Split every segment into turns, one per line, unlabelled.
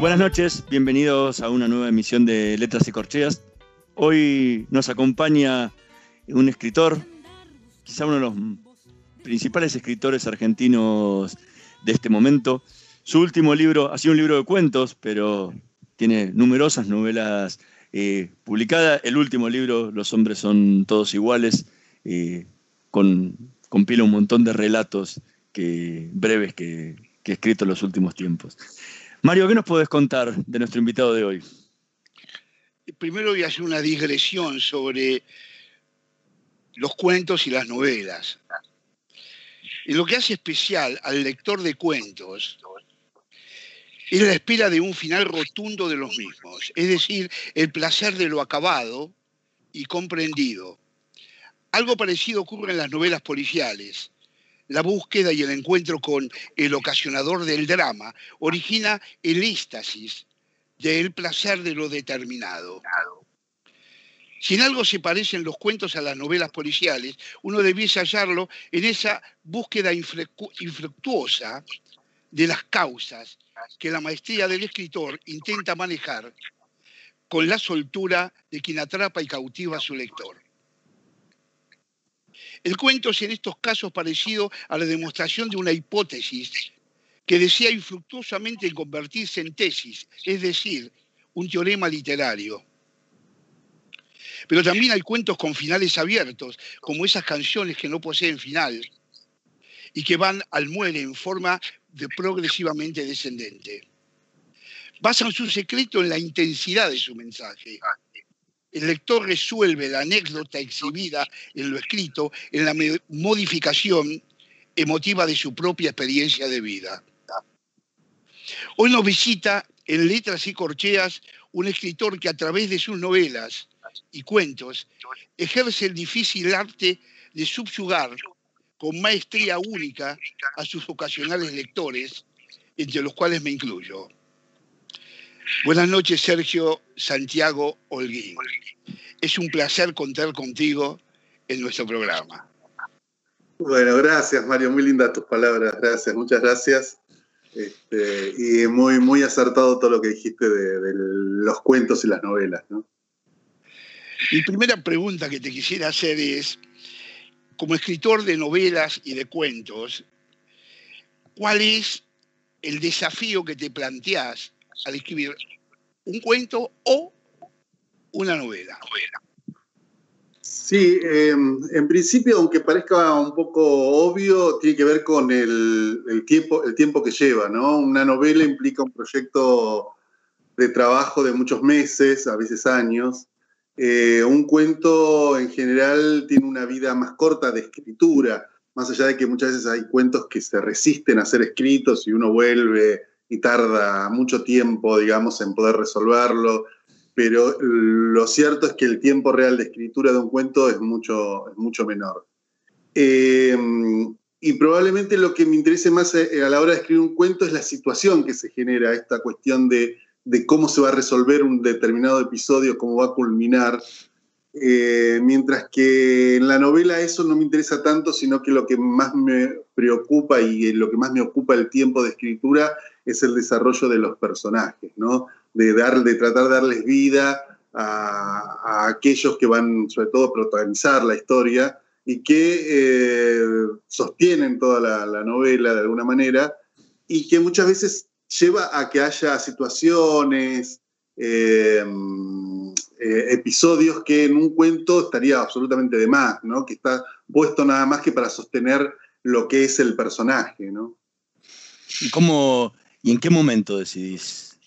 Buenas noches, bienvenidos a una nueva emisión de Letras y Corcheas. Hoy nos acompaña un escritor, quizá uno de los principales escritores argentinos de este momento. Su último libro ha sido un libro de cuentos, pero tiene numerosas novelas eh, publicadas. El último libro, Los hombres son todos iguales, eh, compila un montón de relatos que, breves que, que he escrito en los últimos tiempos. Mario, ¿qué nos puedes contar de nuestro invitado de hoy?
Primero voy a hacer una digresión sobre los cuentos y las novelas. Y lo que hace especial al lector de cuentos es la espera de un final rotundo de los mismos, es decir, el placer de lo acabado y comprendido. Algo parecido ocurre en las novelas policiales la búsqueda y el encuentro con el ocasionador del drama origina el éxtasis del placer de lo determinado. Si en algo se parecen los cuentos a las novelas policiales, uno debiese hallarlo en esa búsqueda infructuosa de las causas que la maestría del escritor intenta manejar con la soltura de quien atrapa y cautiva a su lector. El cuento es en estos casos parecido a la demostración de una hipótesis que desea infructuosamente convertirse en tesis, es decir, un teorema literario. Pero también hay cuentos con finales abiertos, como esas canciones que no poseen final y que van al muere en forma de progresivamente descendente. Basan su secreto en la intensidad de su mensaje el lector resuelve la anécdota exhibida en lo escrito en la modificación emotiva de su propia experiencia de vida. Hoy nos visita en Letras y Corcheas un escritor que a través de sus novelas y cuentos ejerce el difícil arte de subyugar con maestría única a sus ocasionales lectores, entre los cuales me incluyo. Buenas noches, Sergio Santiago Holguín. Es un placer contar contigo en nuestro programa.
Bueno, gracias, Mario. Muy lindas tus palabras. Gracias, muchas gracias. Este, y muy, muy acertado todo lo que dijiste de, los cuentos y las novelas. ¿no?
Mi primera pregunta que te quisiera hacer es, como escritor de novelas y de cuentos, ¿cuál es el desafío que te planteas al escribir un cuento o una novela.
Sí, em, en principio, aunque parezca un poco obvio, tiene que ver con el, tiempo, el tiempo que lleva, ¿no? Una novela implica un proyecto de trabajo de muchos meses, a veces años. Eh, un cuento en general tiene una vida más corta de escritura, más allá de que muchas veces hay cuentos que se resisten a ser escritos y uno vuelve y tarda mucho tiempo, digamos, en poder resolverlo, pero lo cierto es que el tiempo real de escritura de un cuento es mucho, mucho menor. Em, y probablemente lo que me interese más eh, a la hora de escribir un cuento es la situación que se genera, esta cuestión de, de cómo se va a resolver un determinado episodio, cómo va a culminar. Eh, mientras que en la novela eso no me interesa tanto, sino que lo que más me preocupa y lo que más me ocupa el tiempo de escritura es el desarrollo de los personajes, ¿no? De, dar, de tratar de darles vida a, aquellos que van, sobre todo, a protagonizar la historia y que eh, sostienen toda la, novela de alguna manera y que muchas veces lleva a que haya situaciones, eh, eh, episodios que en un cuento estaría absolutamente de más, ¿no? Que está puesto nada más que para sostener lo que es el personaje, ¿no?
¿Y cómo, y en qué momento decidís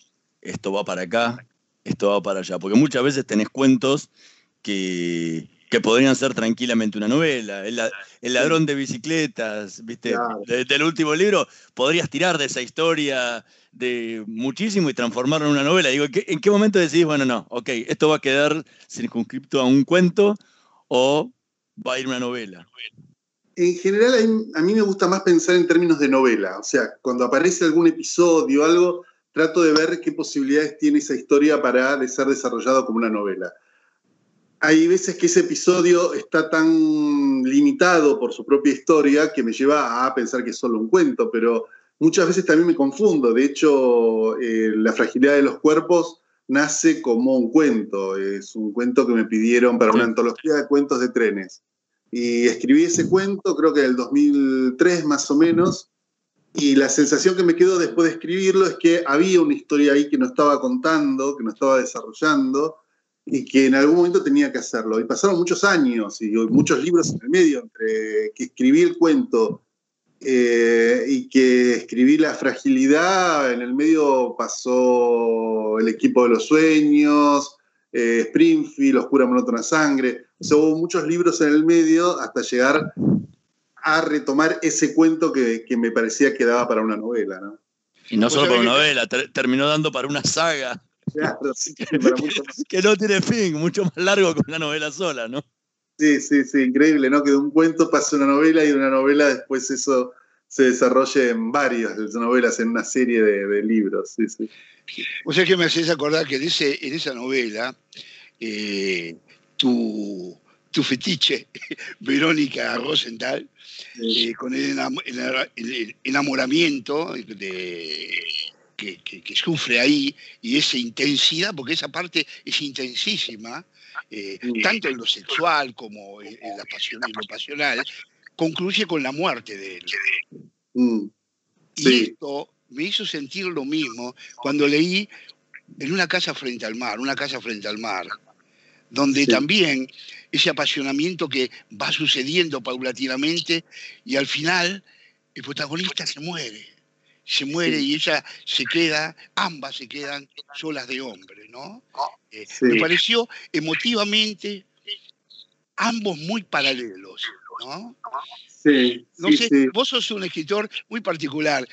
esto va para acá, esto va para allá? Porque muchas veces tenés cuentos que, podrían ser tranquilamente una novela. El, ladrón de bicicletas, ¿viste? del último libro, podrías tirar de esa historia de muchísimo y transformarlo en una novela. Digo, ¿en qué momento decidís, bueno, no, ok, esto va a quedar circunscripto a un cuento o va a ir una novela?
En general, a mí me gusta más pensar en términos de novela. O sea, cuando aparece algún episodio o algo, trato de ver qué posibilidades tiene esa historia para ser desarrollado como una novela. Hay veces que ese episodio está tan limitado por su propia historia que me lleva a pensar que es solo un cuento, pero muchas veces también me confundo. De hecho, eh, La fragilidad de los cuerpos nace como un cuento. Es un cuento que me pidieron para una antología de cuentos de trenes. Y escribí ese cuento, creo que en el 2003 más o menos, y la sensación que me quedó después de escribirlo es que había una historia ahí que no estaba contando, que no estaba desarrollando, y que en algún momento tenía que hacerlo. Y pasaron muchos años y muchos libros en el medio, entre que escribí el cuento eh, y que escribí La fragilidad, en el medio pasó El equipo de los sueños, eh, Springfield, Oscura Monótona Sangre. O sea, hubo muchos libros en el medio hasta llegar a retomar ese cuento que, me parecía que daba para una novela. ¿no?
Y no solo para una novela, terminó dando para una saga. que, no tiene fin, mucho más largo que una novela sola, ¿no?
Sí, sí, sí, increíble, ¿no? Que de un cuento pase una novela y de una novela después eso se desarrolle en varias novelas, en una serie de, libros. Sí, sí.
O sea que me haces acordar que en, en esa novela eh, tu, tu, fetiche, Verónica Rosenthal, eh, con el, enamoramiento que, sufre ahí y esa intensidad, porque esa parte es intensísima, eh, tanto en lo sexual como en, la pasión, en lo pasional, concluye con la muerte de él. Mm. Y esto me hizo sentir lo mismo cuando leí en una casa frente al mar, una casa frente al mar, donde también ese apasionamiento que va sucediendo paulatinamente y al final el protagonista se muere, se muere y ella se queda, ambas se quedan solas de hombre, ¿no? Eh, me pareció emotivamente ambos muy paralelos, ¿no?
Sí,
no sé, vos sos un escritor muy particular.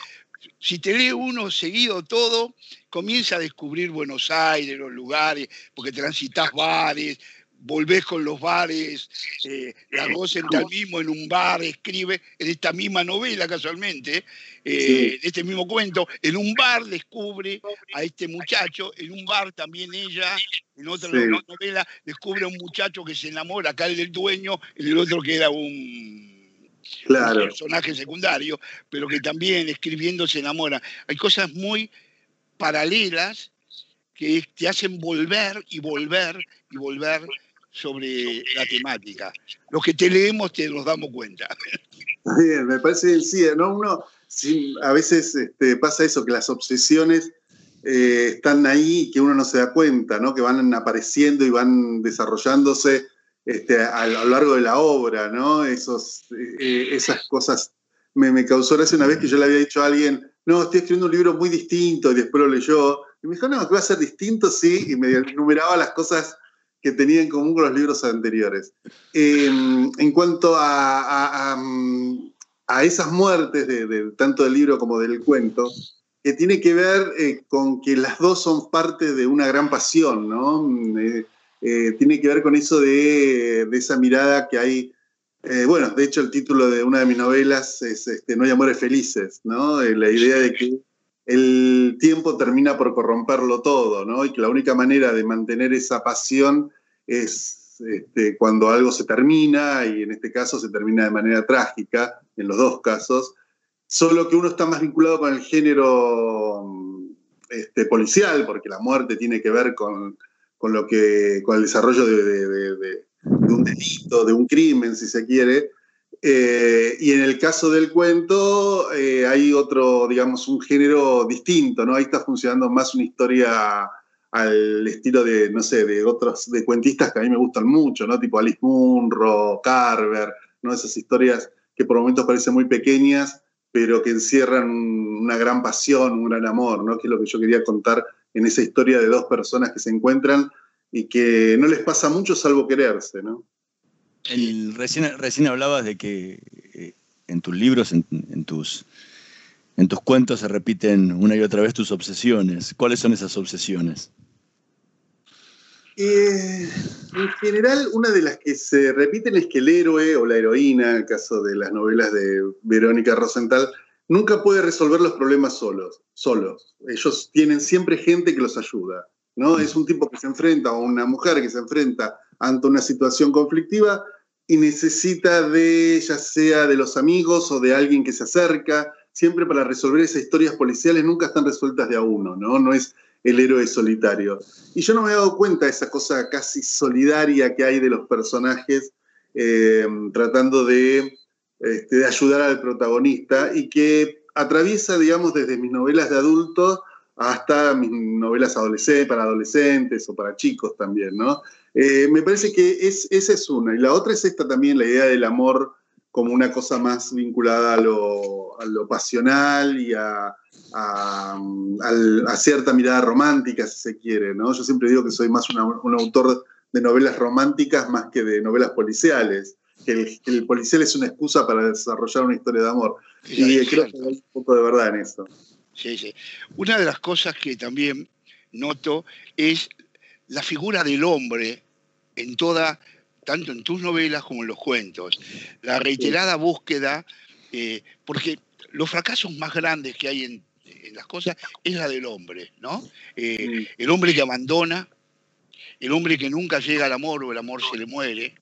Si te lee uno seguido todo, comienza a descubrir Buenos Aires, los lugares, porque transitas bares, volvés con los bares, eh, la tal mismo en un bar escribe, en esta misma novela casualmente, eh, este mismo cuento, en un bar descubre a este muchacho, en un bar también ella, en otra novela, descubre a un muchacho que se enamora, acá el del dueño, en el otro que era un, personaje secundario, pero que también escribiendo se enamora. Hay cosas muy paralelas que te hacen volver y volver y volver sobre la temática. Los que te leemos te nos damos cuenta.
Bien, me parece sí, ¿no? Uno, a veces este, pasa eso, que las obsesiones eh, están ahí y que uno no se da cuenta, ¿no? Que van apareciendo y van desarrollándose este, a, lo largo de la obra. Esos, eh, esas cosas me, me causó gracia una vez que yo le había dicho a alguien, no, estoy escribiendo un libro muy distinto y después lo leyó. Y me dijo, no, que va a ser distinto, sí, y me enumeraba las cosas que tenía en común con los libros anteriores. Em, en cuanto a, a, esas muertes, de, tanto del libro como del cuento, que tiene que ver eh, con que las dos son parte de una gran pasión, ¿no? Eh, eh, tiene que ver con eso de, esa mirada que hay. bueno, de hecho, el título de una de mis novelas es este, No hay amores felices, ¿no? la idea de que el tiempo termina por corromperlo todo, ¿no? Y que la única manera de mantener esa pasión es este, cuando algo se termina, y en este caso se termina de manera trágica, en los dos casos, solo que uno está más vinculado con el género este, policial, porque la muerte tiene que ver con, lo que, con el desarrollo de, un delito, de un crimen, si se quiere, Eh, y en el caso del cuento eh, hay otro, digamos, un género distinto, ¿no? Ahí está funcionando más una historia al estilo de, no sé, de otros, de cuentistas que a mí me gustan mucho, ¿no? Tipo Alice Munro, Carver, ¿no? Esas historias que por momentos parecen muy pequeñas, pero que encierran una gran pasión, un gran amor, ¿no? Que es lo que yo quería contar en esa historia de dos personas que se encuentran y que no les pasa mucho salvo quererse, ¿no?
recién, recién hablabas de que eh, en tus libros, en, tus, en tus cuentos se repiten una y otra vez tus obsesiones. ¿Cuáles son esas obsesiones?
Eh, en general, una de las que se repiten es que el héroe o la heroína, en el caso de las novelas de Verónica Rosenthal, nunca puede resolver los problemas solos, solos. Ellos tienen siempre gente que los ayuda. ¿no? Es un tipo que se enfrenta, o una mujer que se enfrenta ante una situación conflictiva y necesita de, ya sea de los amigos o de alguien que se acerca, siempre para resolver esas historias policiales nunca están resueltas de a uno, ¿no? No es el héroe solitario. Y yo no me he dado cuenta de esa cosa casi solidaria que hay de los personajes eh, tratando de, este, de ayudar al protagonista y que atraviesa, digamos, desde mis novelas de adultos hasta mis novelas para adolescentes o para chicos también, ¿no? Eh, me parece que es, esa es una. Y la otra es esta también, la idea del amor como una cosa más vinculada a lo, pasional y a, cierta mirada romántica, si se quiere, ¿no? Yo siempre digo que soy más un autor de novelas románticas más que de novelas policiales, que el, el, policial es una excusa para desarrollar una historia de amor. y creo que hay un poco de verdad en eso.
Sí, sí. Una de las cosas que también noto es la figura del hombre en toda, tanto en tus novelas como en los cuentos. La reiterada búsqueda, eh, porque los fracasos más grandes que hay en, las cosas es la del hombre, ¿no? Eh, el hombre que abandona, el hombre que nunca llega al amor o el amor se le muere.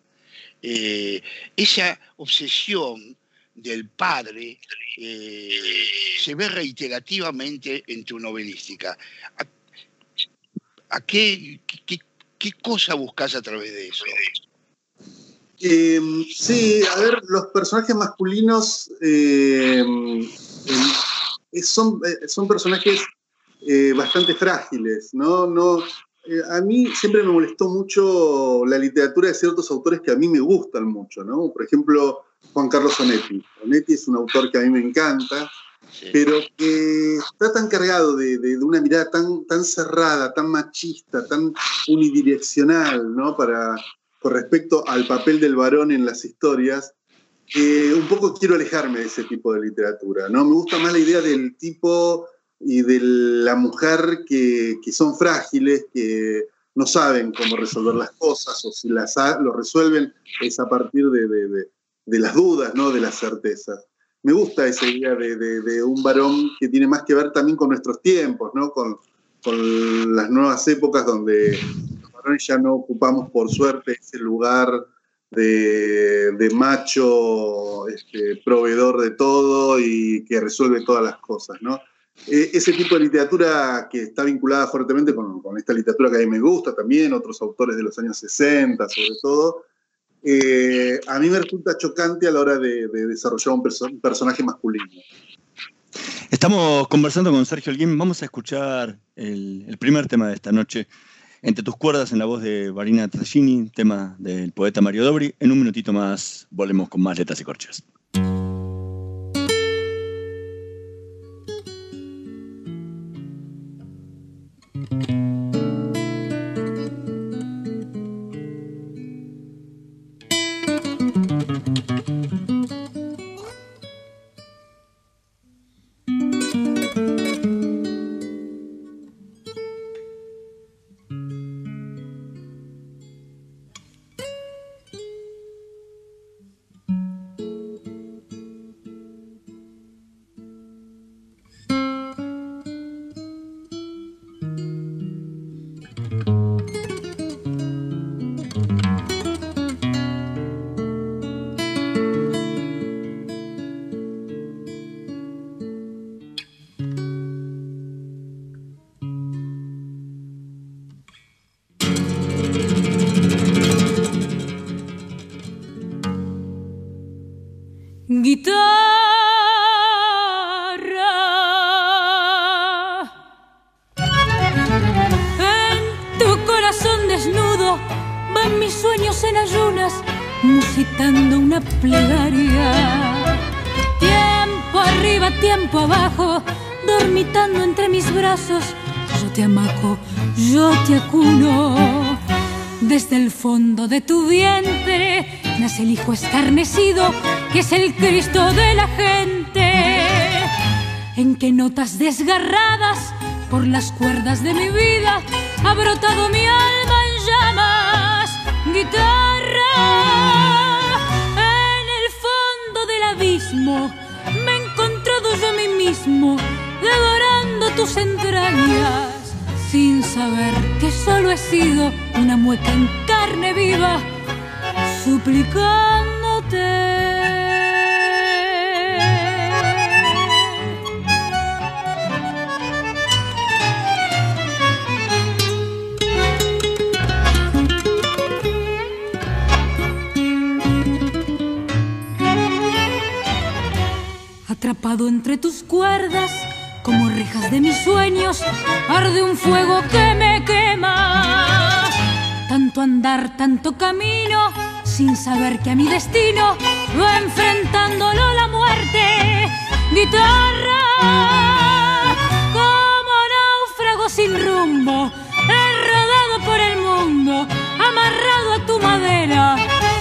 Eh, esa obsesión del padre eh, se ve reiterativamente en tu novelística. ¿A, qué, qué, cosa buscas a través de eso?
Em, sí, a ver, los personajes masculinos em, em, son, eh, son personajes bastante frágiles, ¿no? no a mí siempre me molestó mucho la literatura de ciertos autores que a mí me gustan mucho, ¿no? Por ejemplo, Juan Carlos Onetti. Onetti es un autor que a mí me encanta, pero que está tan cargado de, una mirada tan, tan cerrada, tan machista, tan unidireccional, ¿no? Para, con respecto al papel del varón en las historias, que un poco quiero alejarme de ese tipo de literatura, ¿no? Me gusta más la idea del tipo y de la mujer que, son frágiles, que no saben cómo resolver las cosas, o si las lo resuelven es a partir de, de las dudas, ¿no? de las certezas. Me gusta esa idea de, un varón que tiene más que ver también con nuestros tiempos, ¿no? con, las nuevas épocas donde los varones ya no ocupamos por suerte ese lugar de, macho este, proveedor de todo y que resuelve todas las cosas. ¿no? E, ese tipo de literatura que está vinculada fuertemente con, con, esta literatura que a mí me gusta también, otros autores de los años 60 sobre todo, eh, a mí me resulta chocante a la hora de, desarrollar un, personaje masculino.
Estamos conversando con Sergio Alguín. Vamos a escuchar el, primer tema de esta noche, Entre tus cuerdas, en la voz de Varina Tragini, tema del poeta Mario Dobri. En un minutito más volvemos con más letras y corchas. guitarra.
En tu corazón desnudo van mis sueños en ayunas, musitando una plegaria. Tiempo arriba, tiempo abajo, dormitando entre mis brazos, yo te amaco, yo te acuno. Desde el fondo de tu vientre nace el hijo escarnecido, que es el Cristo de la gente. En que notas desgarradas por las cuerdas de mi vida ha brotado mi alma en llamas, guitarra. En el fondo del abismo me he encontrado yo a mí mismo, devorando tus entrañas, sin saber que solo he sido una mueca en carne viva, suplicándote. atrapado entre tus cuerdas, como rejas de mis sueños, arde un fuego que me quema. Tanto andar, tanto camino, sin saber que a mi destino va enfrentándolo la muerte. Guitarra, como náufrago sin rumbo, he rodado por el mundo, amarrado a tu madera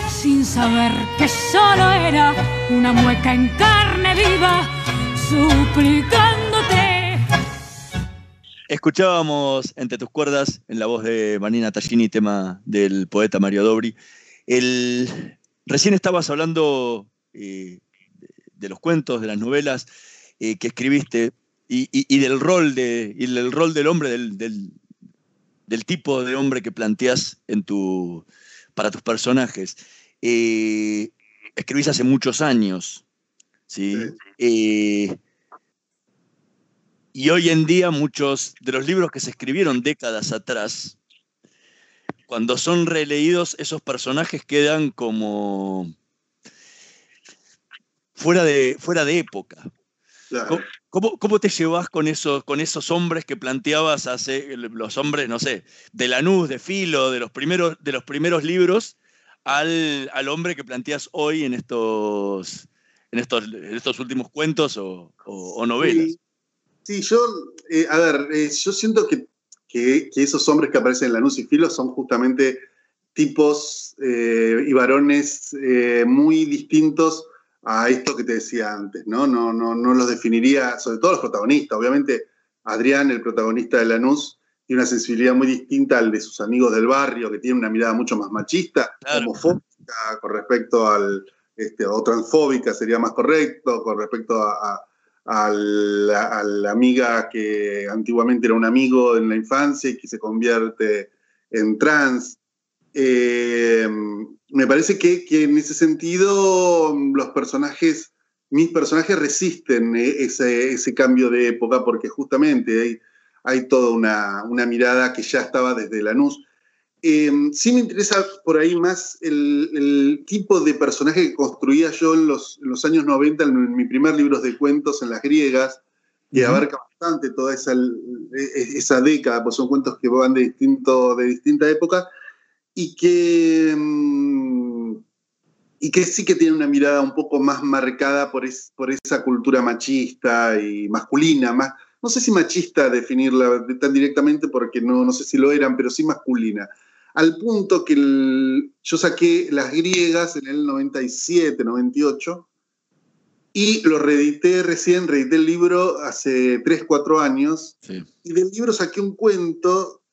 sin saber que solo era una mueca en carne viva, suplicándote.
Escuchábamos entre tus cuerdas, en la voz de Marina Tallini, tema del poeta Mario Dobri. El, recién estabas hablando eh, de los cuentos, de las novelas eh, que escribiste y, del rol de, y del rol del hombre, del, del, tipo de hombre que planteas en tu, para tus personajes. Eh, escribís hace muchos años, ¿sí? Eh, y hoy en día muchos de los libros que se escribieron décadas atrás, cuando son releídos, esos personajes quedan como fuera de, fuera de época. ¿Cómo, te llevas con esos, con esos hombres que planteabas hace los hombres, no sé, de Lanús, de Filo, de los primeros, de los primeros libros, al, hombre que planteas hoy en estos, en estos, estos últimos cuentos o, novelas.
Sí, yo, eh, a ver, eh, yo siento que, esos hombres que aparecen en la Lanús y Filo son justamente tipos eh, y varones muy distintos a esto que te decía antes, ¿no? No, no, no los definiría, sobre todo los protagonistas. Obviamente, Adrián, el protagonista de Lanús, tiene una sensibilidad muy distinta al de sus amigos del barrio, que tiene una mirada mucho más machista, homofóbica con respecto al, este, o transfóbica sería más correcto, con respecto a, la, amiga que antiguamente era un amigo en la infancia y que se convierte en trans. Eh, me parece que, en ese sentido los personajes, mis personajes resisten eh, ese, ese cambio de época porque justamente hay hay toda una, mirada que ya estaba desde Lanús. Eh, sí me interesa por ahí más el, tipo de personaje que construía yo en los, años 90, en mi primer libro de cuentos en las griegas, que abarca bastante toda esa, esa década, pues son cuentos que van de, distinto, de distinta época, y que, mm, y que sí que tiene una mirada un poco más marcada por, por esa cultura machista y masculina, más, no sé si machista definirla tan directamente porque no, no sé si lo eran, pero sí masculina. Al punto que yo saqué las griegas en el 97, 98 y lo reedité recién, reedité el libro hace 3, 4 años y del libro saqué un cuento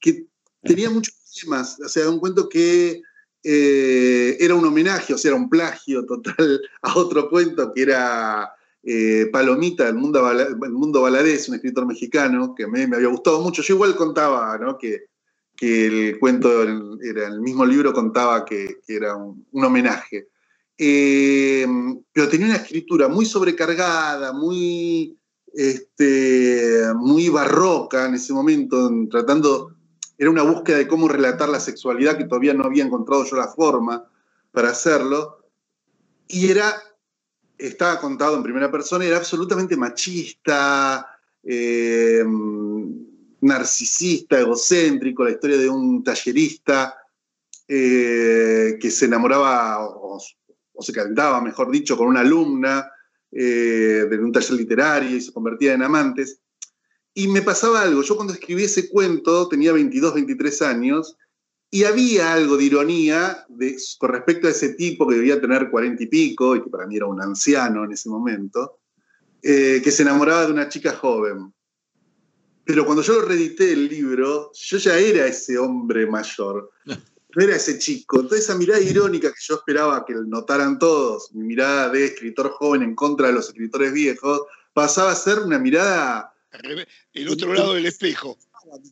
que tenía muchos temas, o sea, un cuento que eh, era un homenaje, o sea, era un plagio total a otro cuento que era eh, Palomita, el mundo, el mundo Valadez, un escritor mexicano, que a mí me había gustado mucho. Yo igual contaba que, el cuento era el mismo libro, contaba que, era un, homenaje. Eh, pero tenía una escritura muy sobrecargada, muy, este, muy barroca en ese momento, tratando, era una búsqueda de cómo relatar la sexualidad que todavía no había encontrado yo la forma para hacerlo. Y era estaba contado en primera persona, era absolutamente machista, eh, narcisista, egocéntrico, la historia de un tallerista eh, que se enamoraba o, se calentaba, mejor dicho, con una alumna eh, de un taller literario y se convertía en amantes. Y me pasaba algo, yo cuando escribí ese cuento tenía 22, 23 años y había algo de ironía con respecto a ese tipo que debía tener 40 y pico y que para mí era un anciano en ese momento, eh, que se enamoraba de una chica joven. Pero cuando yo lo reedité el libro, yo ya era ese hombre mayor. No era ese chico. Entonces esa mirada irónica que yo esperaba que notaran todos, mi mirada de escritor joven en contra de los escritores viejos, pasaba a ser una mirada
el otro lado del espejo.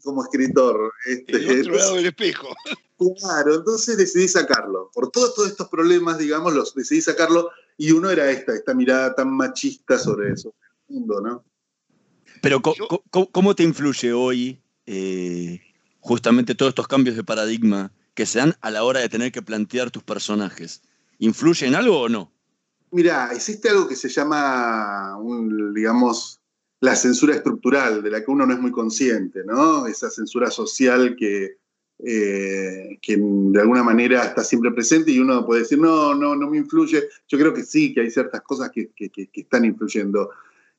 Como escritor.
Este, el otro lado del espejo.
Claro, entonces decidí sacarlo. Por todos, todos estos problemas, digamos, los decidí sacarlo y uno era esta, esta mirada tan machista sobre eso, el mundo, ¿no?
Pero ¿cómo, te influye hoy eh, justamente todos estos cambios de paradigma que se dan a la hora de tener que plantear tus personajes? ¿Influye en algo o no?
Mira, existe algo que se llama, un, digamos, la censura estructural, de la que uno no es muy consciente, ¿no? Esa censura social que, eh, que de alguna manera está siempre presente y uno puede decir, no, no, no me influye. Yo creo que sí, que hay ciertas cosas que, están influyendo.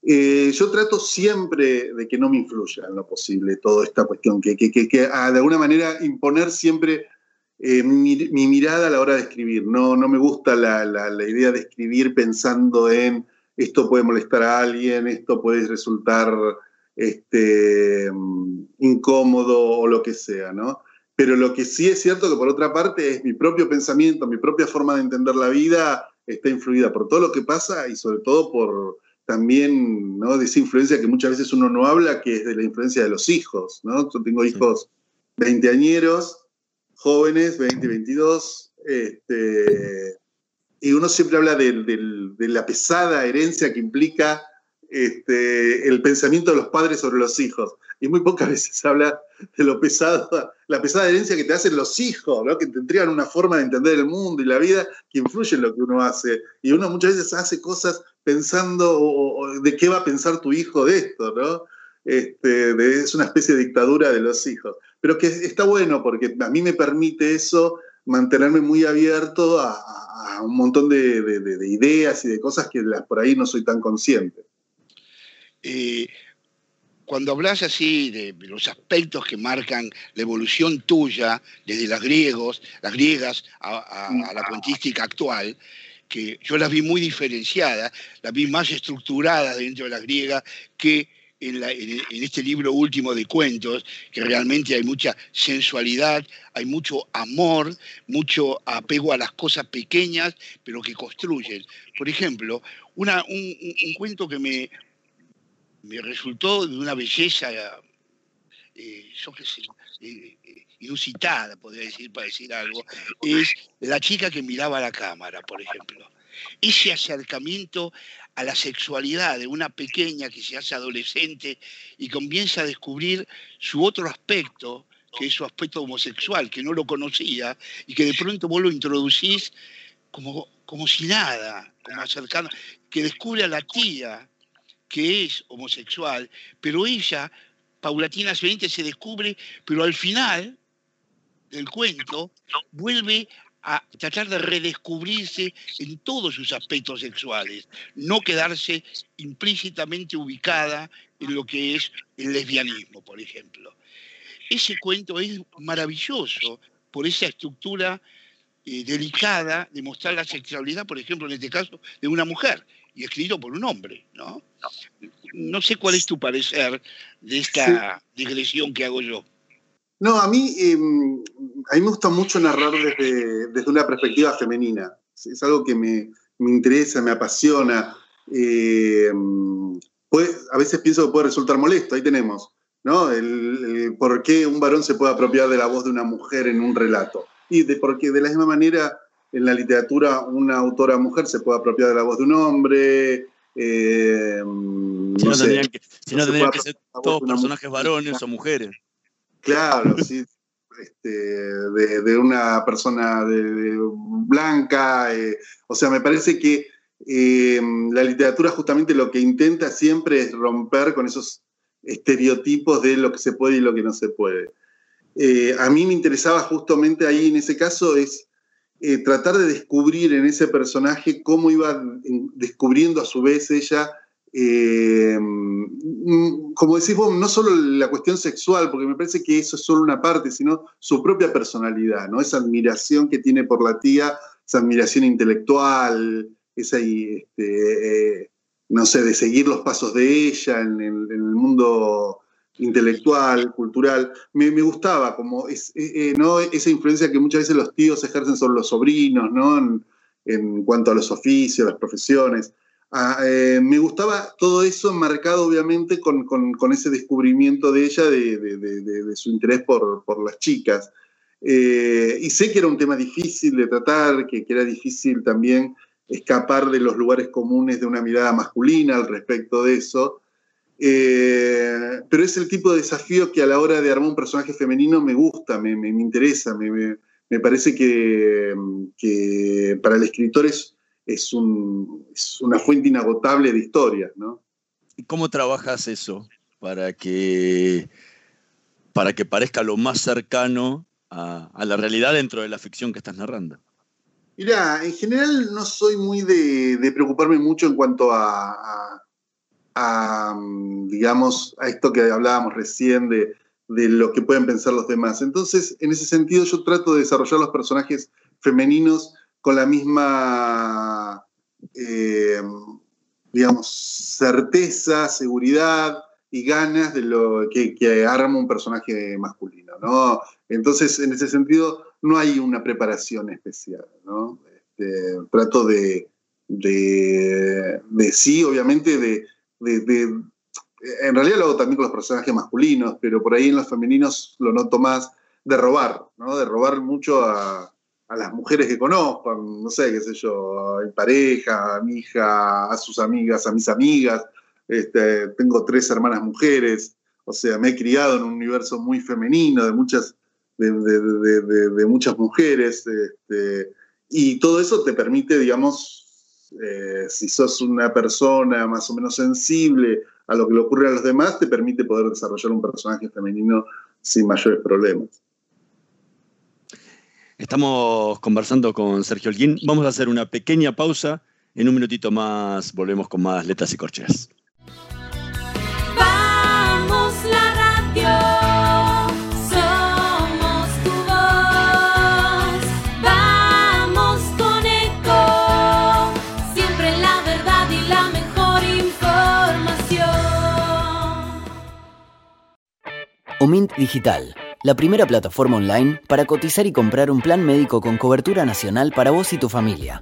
Eh, yo trato siempre de que no me influya en lo posible toda esta cuestión, que, ah, de alguna manera imponer siempre eh, mi, mirada a la hora de escribir. No, no me gusta la, la idea de escribir pensando en esto puede molestar a alguien, esto puede resultar este, incómodo o lo que sea, ¿no? Pero lo que sí es cierto que por otra parte es mi propio pensamiento, mi propia forma de entender la vida está influida por todo lo que pasa y sobre todo por también ¿no? de esa influencia que muchas veces uno no habla, que es de la influencia de los hijos, ¿no? Yo tengo hijos veinteañeros, jóvenes, 20, 22, este, y uno siempre habla de, la pesada herencia que implica este, el pensamiento de los padres sobre los hijos. Y muy pocas veces habla de lo pesado, la pesada herencia que te hacen los hijos, que te entregan una forma de entender el mundo y la vida que influye en lo que uno hace. Y uno muchas veces hace cosas pensando de qué va a pensar tu hijo de esto, ¿no? Este, es una especie de dictadura de los hijos. Pero que está bueno porque a mí me permite eso mantenerme muy abierto a, un montón de, ideas y de cosas que por ahí no soy tan consciente.
Eh, cuando hablas así de los aspectos que marcan la evolución tuya, desde las griegos, las griegas a, la cuentística actual, que yo las vi muy diferenciadas, las vi más estructuradas dentro de las griegas que en, este libro último de cuentos, que realmente hay mucha sensualidad, hay mucho amor, mucho apego a las cosas pequeñas, pero que construyen. Por ejemplo, un, cuento que me, me resultó de una belleza, eh, yo qué sé, eh, inusitada, podría decir, para decir algo, es la chica que miraba a la cámara, por ejemplo. Ese acercamiento a la sexualidad de una pequeña que se hace adolescente y comienza a descubrir su otro aspecto, que es su aspecto homosexual, que no lo conocía, y que de pronto vos lo introducís como, como si nada, como acercando, que descubre a la tía que es homosexual, pero ella, paulatinamente, se descubre, pero al final del cuento vuelve a tratar de redescubrirse en todos sus aspectos sexuales, no quedarse implícitamente ubicada en lo que es el lesbianismo, por ejemplo. Ese cuento es maravilloso por esa estructura eh, delicada de mostrar la sexualidad, por ejemplo, en este caso, de una mujer y escrito por un hombre, ¿no? No sé cuál es tu parecer de esta digresión que hago yo.
No, a mí, em, a mí me gusta mucho narrar desde, desde una perspectiva femenina. Es algo que me, interesa, me apasiona. Em, a veces pienso que puede resultar molesto, ahí tenemos, ¿no? El, por qué un varón se puede apropiar de la voz de una mujer en un relato. Y de, porque de la misma manera en la literatura una autora mujer se puede apropiar de la voz de un hombre.
Em, si no, tendrían que, que ser todos personajes varones o mujeres.
Claro, sí. Este, de, una persona de, blanca. Eh, o sea, me parece que eh, la literatura justamente lo que intenta siempre es romper con esos estereotipos de lo que se puede y lo que no se puede. Eh, a mí me interesaba justamente ahí en ese caso es eh, tratar de descubrir en ese personaje cómo iba descubriendo a su vez ella, eh, mm, como decís vos, no solo la cuestión sexual, porque me parece que eso es solo una parte, sino su propia personalidad, ¿no? Esa admiración que tiene por la tía, esa admiración intelectual, esa, este, no sé, de seguir los pasos de ella en el mundo intelectual, cultural, me, gustaba como eh, eh, ¿no? esa influencia que muchas veces los tíos ejercen sobre los sobrinos, ¿no? En, cuanto a los oficios, las profesiones. Ah, eh, me gustaba todo eso marcado obviamente con, ese descubrimiento de ella, de, su interés por, las chicas. y sé que era un tema difícil de tratar, que, que era difícil también escapar de los lugares comunes de una mirada masculina al respecto de eso. Eh, pero es el tipo de desafío que a la hora de armar un personaje femenino me gusta, me, interesa, me, parece que, para el escritor es, es, una fuente inagotable de historias. ¿no?
¿Y cómo trabajas eso para que, para que parezca lo más cercano a, la realidad dentro de la ficción que estás narrando?
Mira, en general no soy muy de, preocuparme mucho en cuanto a a, digamos, a esto que hablábamos recién de, lo que pueden pensar los demás. Entonces, en ese sentido, yo trato de desarrollar los personajes femeninos con la misma, eh, digamos, certeza, seguridad y ganas de lo que, arma un personaje masculino, ¿no? Entonces, en ese sentido, no hay una preparación especial, ¿no? Este, trato de, de, de sí, obviamente, de, en realidad lo hago también con los personajes masculinos, pero por ahí en los femeninos lo noto más de robar, ¿no? De robar mucho a, las mujeres que conozco, no sé, qué sé yo, a mi pareja, a mi hija, a sus amigas, a mis amigas. Este, tengo tres hermanas mujeres, o sea, me he criado en un universo muy femenino, de muchas, de, muchas mujeres, este, y todo eso te permite, digamos, eh, si sos una persona más o menos sensible a lo que le ocurre a los demás, te permite poder desarrollar un personaje femenino sin mayores problemas.
Estamos conversando con Sergio Holguín. Vamos a hacer una pequeña pausa. En un minutito más volvemos con más letras y corcheas.
Omint Digital, la primera plataforma online para cotizar y comprar un plan médico con cobertura nacional para vos y tu familia.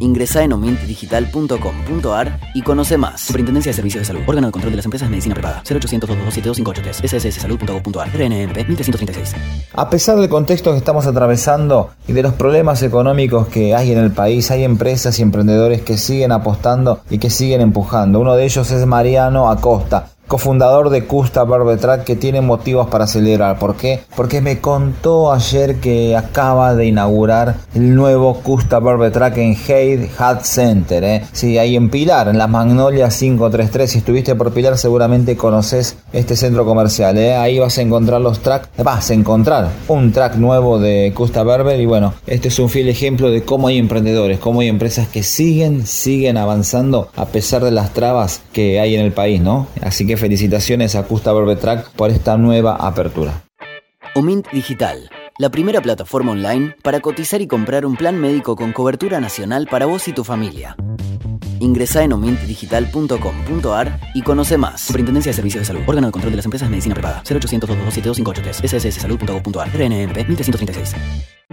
Ingresa en omintdigital.com.ar y conoce más. Superintendencia de Servicios de Salud. Órgano de Control de las Empresas de Medicina Privada. 0800 227 sssalud.gov.ar. RNMP 1336.
A pesar del contexto que estamos atravesando y de los problemas económicos que hay en el país, hay empresas y emprendedores que siguen apostando y que siguen empujando. Uno de ellos es Mariano Acosta cofundador de Custa Barbetrack, que tiene motivos para celebrar. ¿Por qué? Porque me contó ayer que acaba de inaugurar el nuevo Custa Barbetrack en Hade Hat Center. ¿eh? Sí, ahí en Pilar, en la Magnolia 533. Si estuviste por Pilar, seguramente conoces este centro comercial. ¿eh? Ahí vas a encontrar los tracks. Vas a encontrar un track nuevo de Custa Barber. Y bueno, este es un fiel ejemplo de cómo hay emprendedores, cómo hay empresas que siguen, siguen avanzando a pesar de las trabas que hay en el país, ¿no? Así que felicitaciones a Custa Track por esta nueva apertura.
Omint Digital, la primera plataforma online para cotizar y comprar un plan médico con cobertura nacional para vos y tu familia. Ingresa en omintdigital.com.ar y conoce más. Superintendencia de Servicios de Salud. Órgano de Control de las Empresas de Medicina Privada. 0800 227 583 sssalud.gov.ar. RNMP 1336.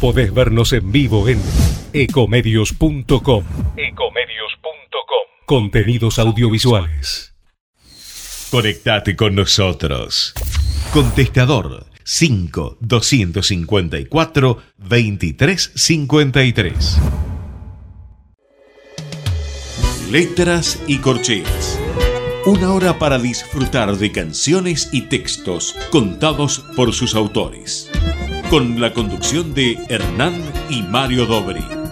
Podés vernos en vivo en ecomedios.com.
Ecomedios.com.
Contenidos audiovisuales. Conectate con nosotros. Contestador 5 254 2353. Letras y corcheas. Una hora para disfrutar de canciones y textos contados por sus autores. Con la conducción de Hernán y Mario Dobri.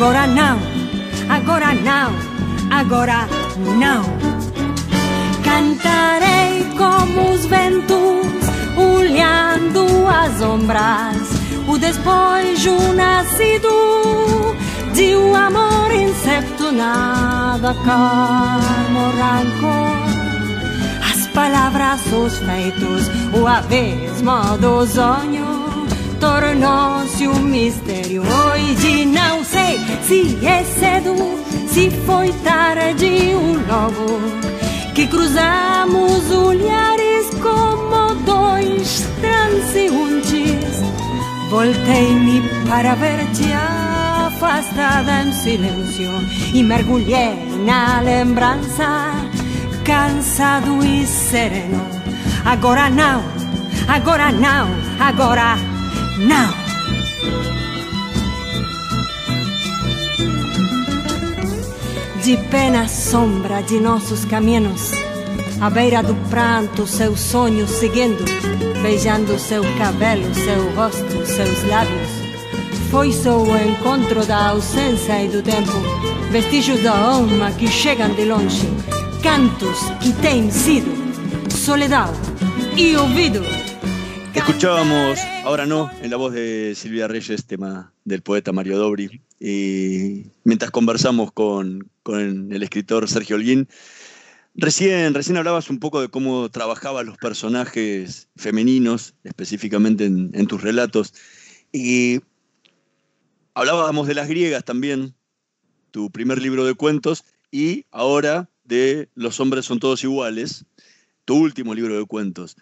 Agora não, agora não, agora não. Cantarei como os ventos, olhando as ombras, o despojo nascido de um amor incerto, nada calmo rancor. As palavras, os feitos, o abismo do sonho tornou-se um mistério. Hoje não sei se é cedo, se foi tarde um novo que cruzamos olhares como dois transeuntes. Voltei-me para ver-te afastada em silêncio e mergulhei na lembrança, cansado e sereno. Agora não, agora não, agora não. de pena sombra de nossos caminhos, à beira do pranto, seus sonhos seguindo, beijando seu cabelo, seu rosto, seus lábios. Foi só o encontro da ausência e do tempo, vestígios da alma que chegam de longe, cantos que têm sido soledad e ouvido.
Escuchábamos Ahora no, en la voz de Silvia Reyes, tema del poeta Mario Dobri. Y mientras conversamos con, el escritor Sergio Holguín, recién, recién hablabas un poco de cómo trabajabas los personajes femeninos, específicamente en, tus relatos. Y hablábamos de las griegas también, tu primer libro de cuentos, y ahora de Los hombres son todos iguales, tu último libro de cuentos.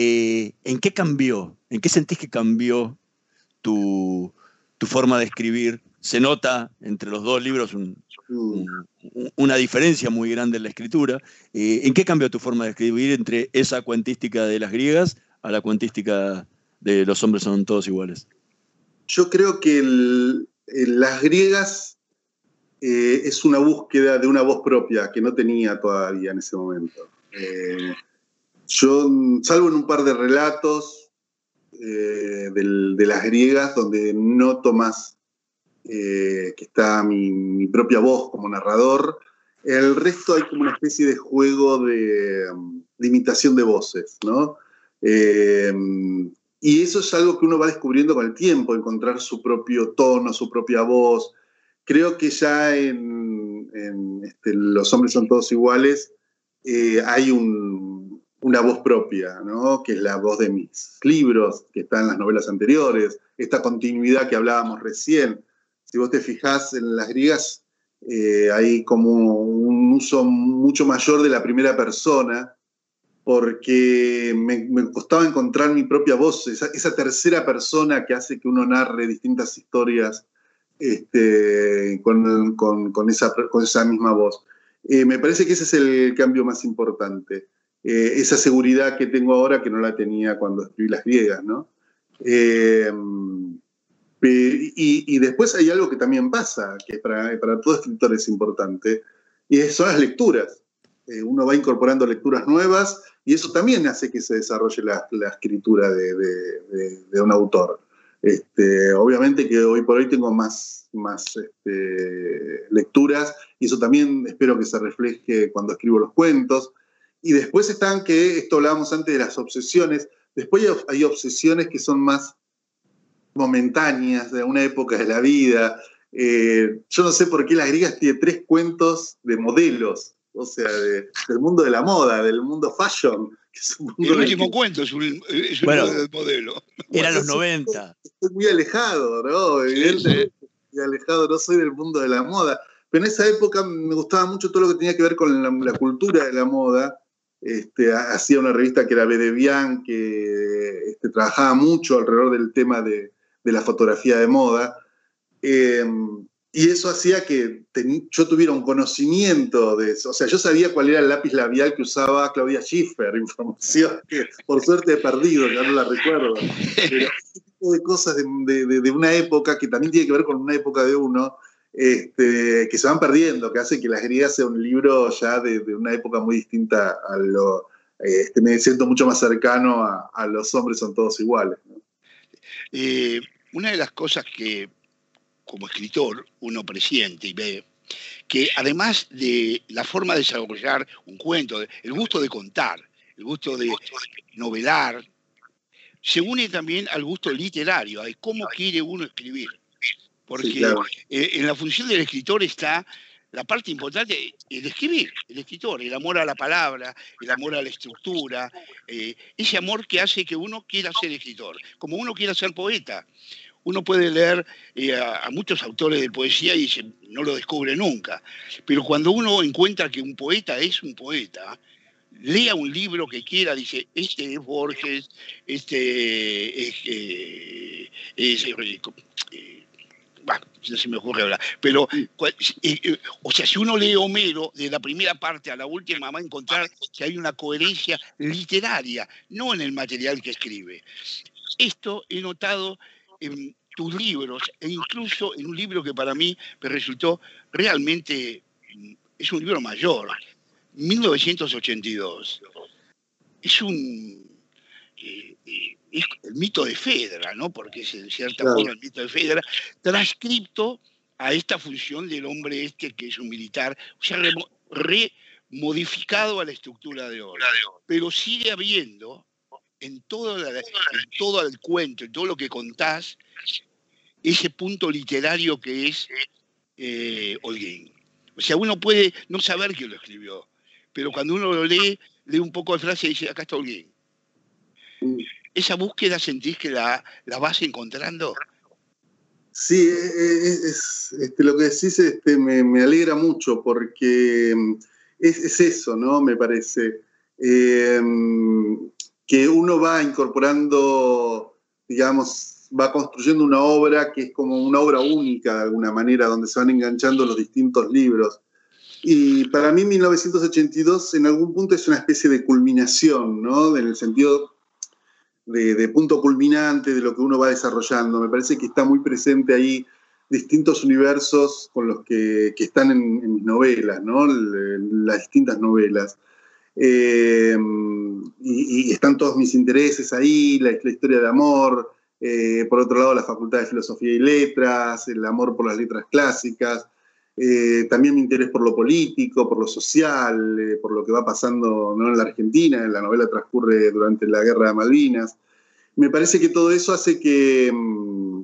Eh, ¿En qué cambió? ¿En qué sentís que cambió tu, forma de escribir? Se nota entre los dos libros una diferencia muy grande en la escritura. Eh, ¿En qué cambió tu forma de escribir entre esa cuentística de las griegas a la cuentística de los hombres son todos iguales?
Yo creo que las griegas eh, es una búsqueda de una voz propia que no tenía todavía en ese momento. Yo, salvo en un par de relatos eh, de las griegas, donde noto más eh, que está mi, propia voz como narrador, el resto hay como una especie de juego de, imitación de voces, ¿no? Eh, y eso es algo que uno va descubriendo con el tiempo, encontrar su propio tono, su propia voz. Creo que ya en, este, Los hombres son todos iguales hay un, una voz propia, ¿no? que es la voz de mis libros, que está en las novelas anteriores, esta continuidad que hablábamos recién. Si vos te fijás en las griegas, eh, hay como un uso mucho mayor de la primera persona, porque me, costaba encontrar mi propia voz, esa, tercera persona que hace que uno narre distintas historias este, con, esa, con esa misma voz. Eh, me parece que ese es el cambio más importante. Eh, esa seguridad que tengo ahora que no la tenía cuando escribí las griegas, ¿no? Eh, y, después hay algo que también pasa, que para, para todo escritor es importante, y son las lecturas. uno va incorporando lecturas nuevas y eso también hace que se desarrolle la, escritura de, un autor. Este, obviamente que hoy por hoy tengo más, más este, lecturas y eso también espero que se refleje cuando escribo los cuentos. Y después están que, esto hablábamos antes de las obsesiones, después hay obsesiones que son más momentáneas, de una época de la vida. Eh, yo no sé por qué las griegas tiene tres cuentos de modelos, o sea, del mundo de la moda, del mundo fashion.
el último cuento es un, es modelo.
Era los 90.
Estoy muy alejado, ¿no? Evidentemente, muy alejado, no soy del mundo de la moda. Pero en esa época me gustaba mucho todo lo que tenía que ver con la, cultura de la moda. Este, hacía una revista que era Bedevian, que este, trabajaba mucho alrededor del tema de, la fotografía de moda. Em, y eso hacía que yo tuviera un conocimiento de eso. O sea, yo sabía cuál era el lápiz labial que usaba Claudia Schiffer, información que por suerte he perdido, ya no la recuerdo. Pero ese tipo de cosas de, una época que también tiene que ver con una época de uno, este, que se van perdiendo, que hace que Las griegas sea un libro ya de, una época muy distinta a lo... Este, me siento mucho más cercano a, los hombres son todos iguales.
Una de las cosas que como escritor uno presiente y ve que además de la forma de desarrollar un cuento, el gusto de contar, el gusto de novelar, se une también al gusto literario, a cómo quiere uno escribir. Porque eh, en la función del escritor está la parte importante, el escribir, el escritor, el amor a la palabra, el amor a la estructura, eh, ese amor que hace que uno quiera ser escritor, como uno quiera ser poeta uno puede leer eh, a, muchos autores de poesía y no lo descubre nunca. Pero cuando uno encuentra que un poeta es un poeta, lea un libro que quiera, dice, este es Borges, este es... Eh, eh, no se me ocurre hablar, pero, o sea, si uno lee Homero, de la primera parte a la última, va a encontrar que hay una coherencia literaria, no en el material que escribe. Esto he notado en tus libros e incluso en un libro que para mí me resultó realmente, mm, es un libro mayor, 1982. Es un... Eh, eh, es el mito de Fedra, ¿no? Porque es en cierta forma el mito de Fedra, transcripto a esta función del hombre este que es un militar, o sea, remodificado a la estructura de oro. Pero sigue habiendo en todo, todo el cuento, en todo lo que contás, ese punto literario que es eh, Holguín. O sea, uno puede no saber quién lo escribió, pero cuando uno lo lee, lee un poco de frase y dice, acá está Holguín. ¿Esa búsqueda sentís que la, la vas encontrando?
Sí, es, este, lo que decís este, me, alegra mucho porque mm, es, eso, ¿no? Me parece. Eh, que uno va incorporando, digamos, va construyendo una obra que es como una obra única de alguna manera, donde se van enganchando los distintos libros. Y para mí 1982 en algún punto es una especie de culminación, ¿no? En el sentido de, punto culminante de lo que uno va desarrollando. Me parece que está muy presente ahí distintos universos con los que, están en, mis novelas, ¿no? Las distintas novelas. Eh, y, están todos mis intereses ahí, la, historia de amor, eh, por otro lado la Facultad de Filosofía y Letras, el amor por las letras clásicas, eh, también mi interés por lo político, por lo social, por lo que va pasando en la Argentina, la novela transcurre durante la Guerra de Malvinas. Me parece que todo eso hace que, mm,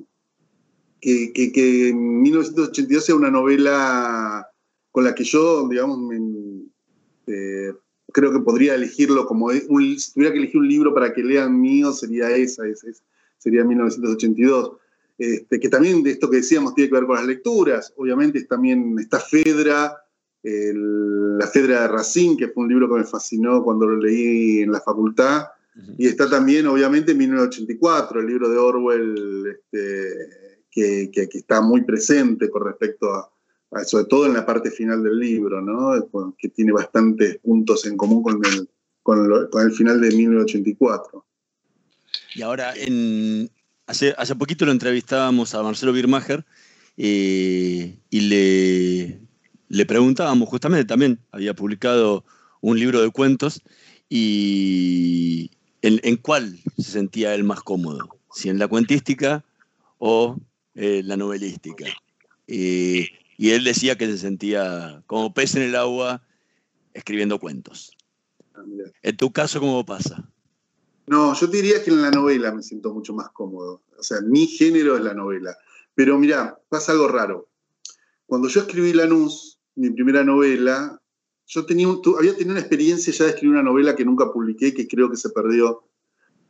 que, que, 1982 sea una novela con la que yo, digamos, me, creo que podría elegirlo como, un, si tuviera que elegir un libro para que lean mío, sería esa, sería 1982. Este, que también de esto que decíamos tiene que ver con las lecturas. Obviamente también está Fedra, la Fedra de Racine, que fue un libro que me fascinó cuando lo leí en la facultad. Y está también, obviamente, 1984, el libro de Orwell, este, que, está muy presente con respecto a, sobre todo en la parte final del libro, ¿no? que tiene bastantes puntos en común con el, con, el final de 1984.
Y ahora, en, hace, hace poquito lo entrevistábamos a Marcelo Birmacher eh, y le, le preguntábamos, justamente también había publicado un libro de cuentos y en, cuál se sentía él más cómodo, si en la cuentística o eh, la novelística. Eh, y él decía que se sentía como pez en el agua escribiendo cuentos. Ah, ¿En tu caso cómo pasa?
No, yo diría que en la novela me siento mucho más cómodo. O sea, mi género es la novela. Pero mira, pasa algo raro. Cuando yo escribí Lanús, mi primera novela, yo tenía había tenido una experiencia ya de escribir una novela que nunca publiqué, que creo que se perdió.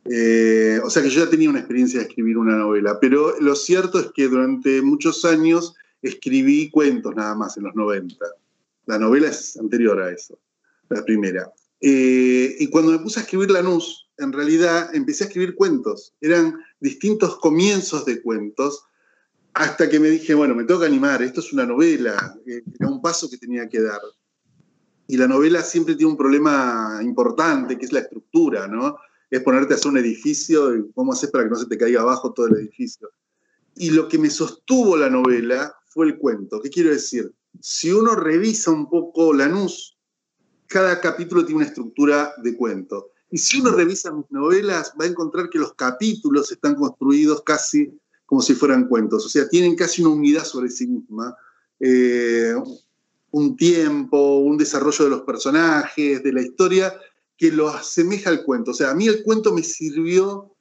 Eh, o sea que yo ya tenía una experiencia de escribir una novela, pero lo cierto es que durante muchos años escribí cuentos nada más en los 90. La novela es anterior a eso, la primera. Eh, y cuando me puse a escribir Lanús, en realidad empecé a escribir cuentos. Eran distintos comienzos de cuentos, hasta que me dije, bueno, me tengo que animar, esto es una novela, eh, era un paso que tenía que dar. Y la novela siempre tiene un problema importante, que es la estructura, ¿no? Es ponerte a hacer un edificio y cómo haces para que no se te caiga abajo todo el edificio. Y lo que me sostuvo la novela fue el cuento. ¿Qué quiero decir? Si uno revisa un poco Lanús, cada capítulo tiene una estructura de cuento. Y si uno revisa mis novelas, va a encontrar que los capítulos están construidos casi como si fueran cuentos. O sea, tienen casi una unidad sobre sí misma. Eh, un tiempo, un desarrollo de los personajes, de la historia, que lo asemeja al cuento. O sea, a mí el cuento me sirvió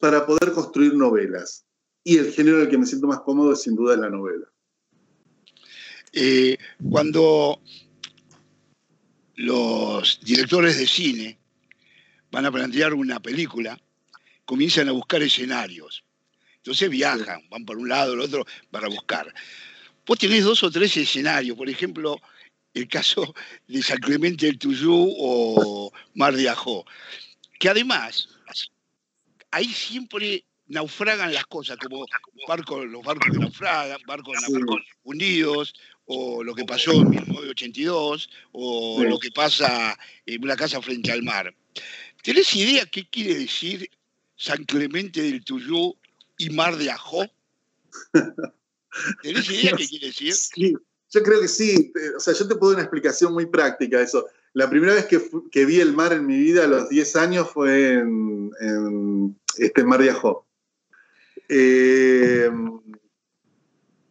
para poder construir novelas. Y el género en el que me siento más cómodo sin duda es la novela.
Eh, cuando los directores de cine van a plantear una película, comienzan a buscar escenarios. Entonces viajan, van por un lado, el otro, para buscar. Vos tenés dos o tres escenarios, por ejemplo, el caso de San Clemente del Tuyú o Mar de Ajó, que además ahí siempre naufragan las cosas, como barcos, los barcos naufragan, barcos hundidos, o lo que pasó en 1982, o lo que pasa en una casa frente al mar. ¿Tenés idea qué quiere decir San Clemente del Tuyú y Mar de Ajó? ¿Tenés idea qué quiere decir?
Sí, yo creo que sí. O sea, yo te puedo dar una explicación muy práctica de eso. La primera vez que, vi el mar en mi vida a los 10 años fue en, este Mar de Ajó. Eh,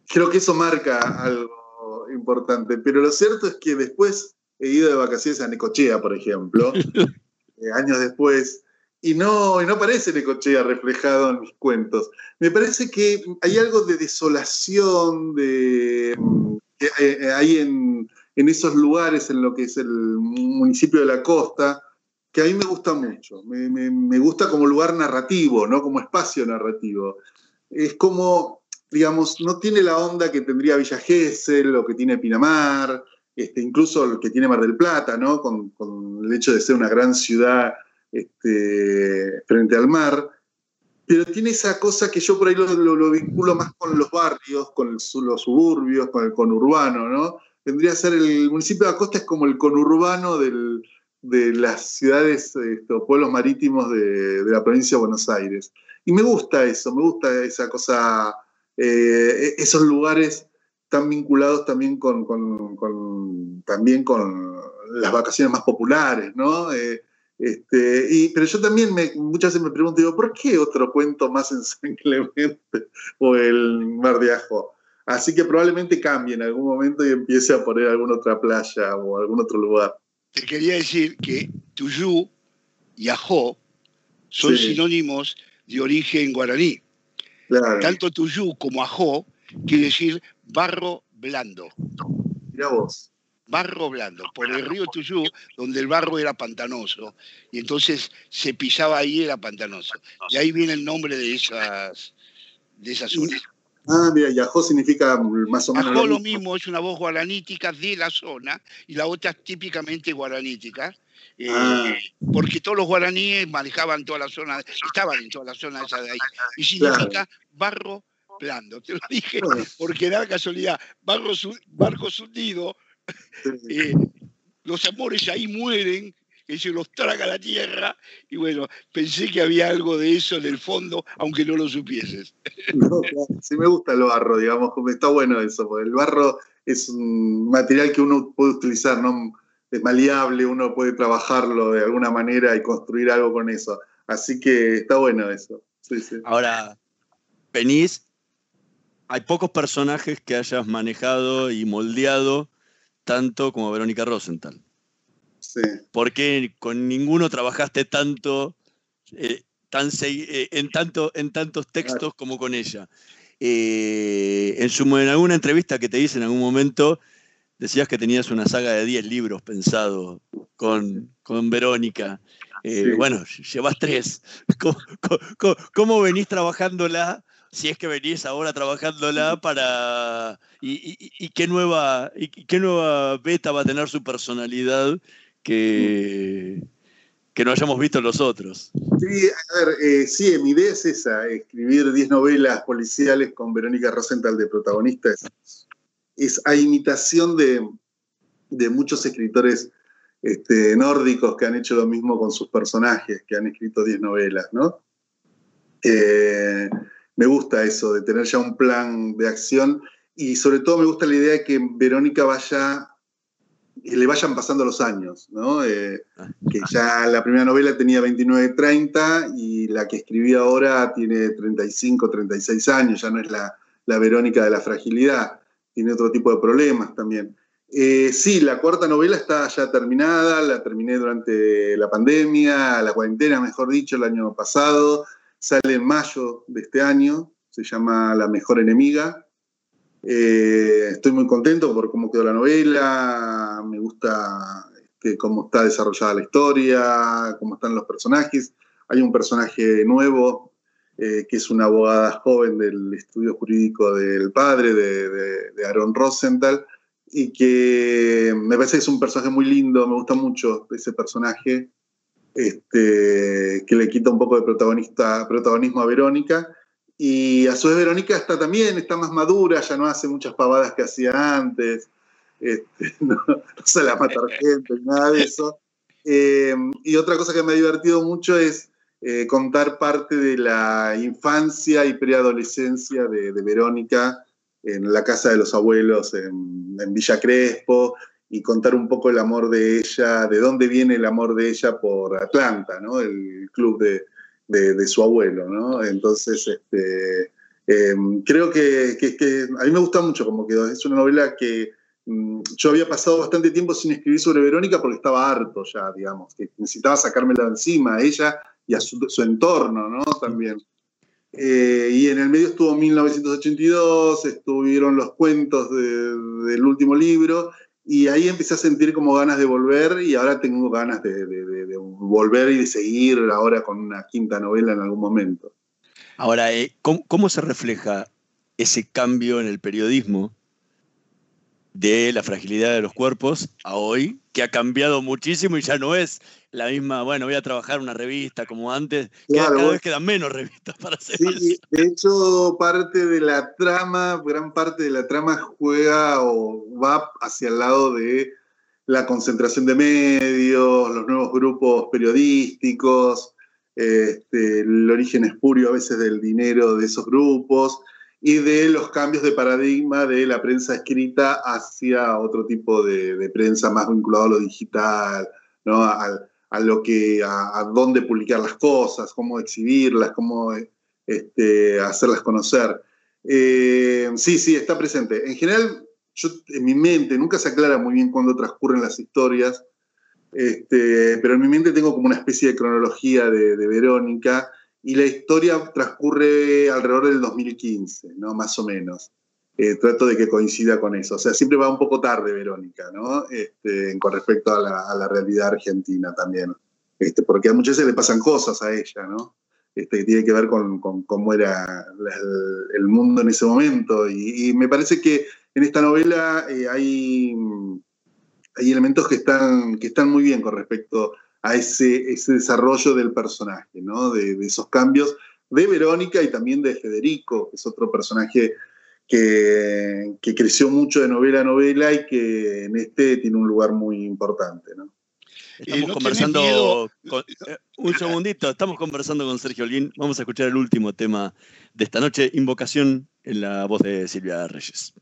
creo que eso marca algo importante, pero lo cierto es que después he ido de vacaciones a Necochea, por ejemplo, eh, años después, y no, y no aparece Necochea reflejado en mis cuentos. Me parece que hay algo de desolación de, que eh, eh, hay en, esos lugares, en lo que es el municipio de la costa, que a mí me gusta mucho. Me, gusta como lugar narrativo, ¿no? como espacio narrativo. Es como, digamos, no tiene la onda que tendría Villa Gesell o que tiene Pinamar, este, incluso el que tiene Mar del Plata, ¿no? con, el hecho de ser una gran ciudad este, frente al mar, pero tiene esa cosa que yo por ahí lo, vinculo más con los barrios, con los suburbios, con el conurbano, ¿no? Vendría a ser el municipio de Acosta es como el conurbano de las ciudades este, o pueblos marítimos de, la provincia de Buenos Aires. Y me gusta eso, me gusta esa cosa, eh, esos lugares tan vinculados también con, también con las vacaciones más populares, ¿no? Eh, este, y, pero yo también me, muchas veces me pregunto, digo, ¿por qué otro cuento más en San Clemente o el Mar de Ajo? Así que probablemente cambie en algún momento y empiece a poner alguna otra playa o algún otro lugar.
Te quería decir que Tuyú y Ajó son sinónimos de origen guaraní. Tanto Tuyú como Ajó quiere decir barro blando.
Mira vos
barro blando, por el río Tuyú, donde el barro era pantanoso, y entonces se pisaba ahí, era pantanoso. Y ahí viene el nombre de esas, de esas zonas.
Ah, mira, Yajó significa más o menos.
Yajó lo mismo, es una voz guaranítica de la zona, y la otra es típicamente guaranítica. Eh, ah. porque todos los guaraníes manejaban toda la zona, estaban en toda la zona esa de ahí. Y significa barro te lo dije porque da casualidad. Barcos, hundidos, eh, los amores ahí mueren, que se los traga la tierra, y bueno, pensé que había algo de eso en el fondo, aunque no lo supieses.
No, sí me gusta el barro, digamos, está bueno eso, porque el barro es un material que uno puede utilizar, ¿no? Es maleable, uno puede trabajarlo de alguna manera y construir algo con eso. Así que está bueno eso.
Ahora, venís, hay pocos personajes que hayas manejado y moldeado tanto como Verónica Rosenthal. Sí. ¿Por qué con ninguno trabajaste tanto, eh, tan, eh, en, tanto en tantos textos como con ella? Eh, en, su, en alguna entrevista que te hice en algún momento, decías que tenías una saga de 10 libros pensado con, con Verónica. Eh, bueno, llevas tres. ¿Cómo, venís trabajándola? Si es que venís ahora trabajándola para. ¿Y, qué, nueva, y qué nueva beta va a tener su personalidad que, que no hayamos visto los otros?
Sí, a ver, eh, sí, mi idea es esa: escribir 10 novelas policiales con Verónica Rosenthal de protagonista. Es, a imitación de, de muchos escritores este, nórdicos que han hecho lo mismo con sus personajes, que han escrito 10 novelas, ¿no? Eh, me gusta eso, de tener ya un plan de acción y sobre todo me gusta la idea de que Verónica vaya, le vayan pasando los años, ¿no? Eh, que ya la primera novela tenía 29, 30 y la que escribí ahora tiene 35, 36 años, ya no es la, la Verónica de la fragilidad, tiene otro tipo de problemas también. Eh, sí, la cuarta novela está ya terminada, la terminé durante la pandemia, la cuarentena, mejor dicho, el año pasado. Sale en mayo de este año, se llama La mejor enemiga. Eh, estoy muy contento por cómo quedó la novela, me gusta este, cómo está desarrollada la historia, cómo están los personajes. Hay un personaje nuevo eh, que es una abogada joven del estudio jurídico del padre de, de Aaron Rosenthal y que me parece que es un personaje muy lindo, me gusta mucho ese personaje, este, que le quita un poco de protagonista, protagonismo a Verónica. Y a su vez Verónica está también, está más madura, ya no hace muchas pavadas que hacía antes, este, no, se la matar gente, nada de eso. Eh, y otra cosa que me ha divertido mucho es eh, contar parte de la infancia y preadolescencia de, de Verónica, en la casa de los abuelos en, Villa Crespo y contar un poco el amor de ella, de dónde viene el amor de ella por Atlanta, ¿no? el club de, su abuelo. ¿no? Entonces, este, em, creo que, a mí me gusta mucho como quedó. Es una novela que mm, yo había pasado bastante tiempo sin escribir sobre Verónica porque estaba harto ya, digamos, que necesitaba sacármela encima a ella y a su, su entorno, ¿no? También. Eh, y en el medio estuvo 1982, estuvieron los cuentos del último libro, y ahí empecé a sentir como ganas de volver, y ahora tengo ganas de, volver y de seguir ahora con una quinta novela en algún momento.
Ahora, eh, ¿cómo se refleja ese cambio en el periodismo de la fragilidad de los cuerpos a hoy, que ha cambiado muchísimo y ya no es la misma, bueno, voy a trabajar una revista como antes, cada vez quedan menos revistas para hacer.
Sí, de hecho, parte de la trama, gran parte de la trama juega o va hacia el lado de la concentración de medios, los nuevos grupos periodísticos, este, el origen espurio a veces del dinero de esos grupos y de los cambios de paradigma de la prensa escrita hacia otro tipo de, prensa más vinculado a lo digital, ¿no? a, lo que, a, dónde publicar las cosas, cómo exhibirlas, cómo este, hacerlas conocer. Eh, sí, sí, está presente. En general, yo en mi mente, nunca se aclara muy bien cuándo transcurren las historias, este, pero en mi mente tengo como una especie de cronología de Verónica, y la historia transcurre alrededor del 2015, ¿no? Más o menos. Eh, trato de que coincida con eso. O sea, siempre va un poco tarde Verónica, ¿no? Este, con respecto a la, realidad argentina también. Este, porque a muchas veces le pasan cosas a ella, ¿no? Este, que tiene que ver con, cómo era el, mundo en ese momento. Y, me parece que en esta novela eh, hay, elementos que están, que están muy bien con respecto a ese, ese desarrollo del personaje, ¿no? de, esos cambios, de Verónica y también de Federico, que es otro personaje que, creció mucho de novela a novela y que en este tiene un lugar muy importante. ¿no?
Estamos conversando. Eh, un segundito, estamos conversando con Sergio Olguín. Vamos a escuchar el último tema de esta noche, Invocación, en la voz de Silvia Reyes.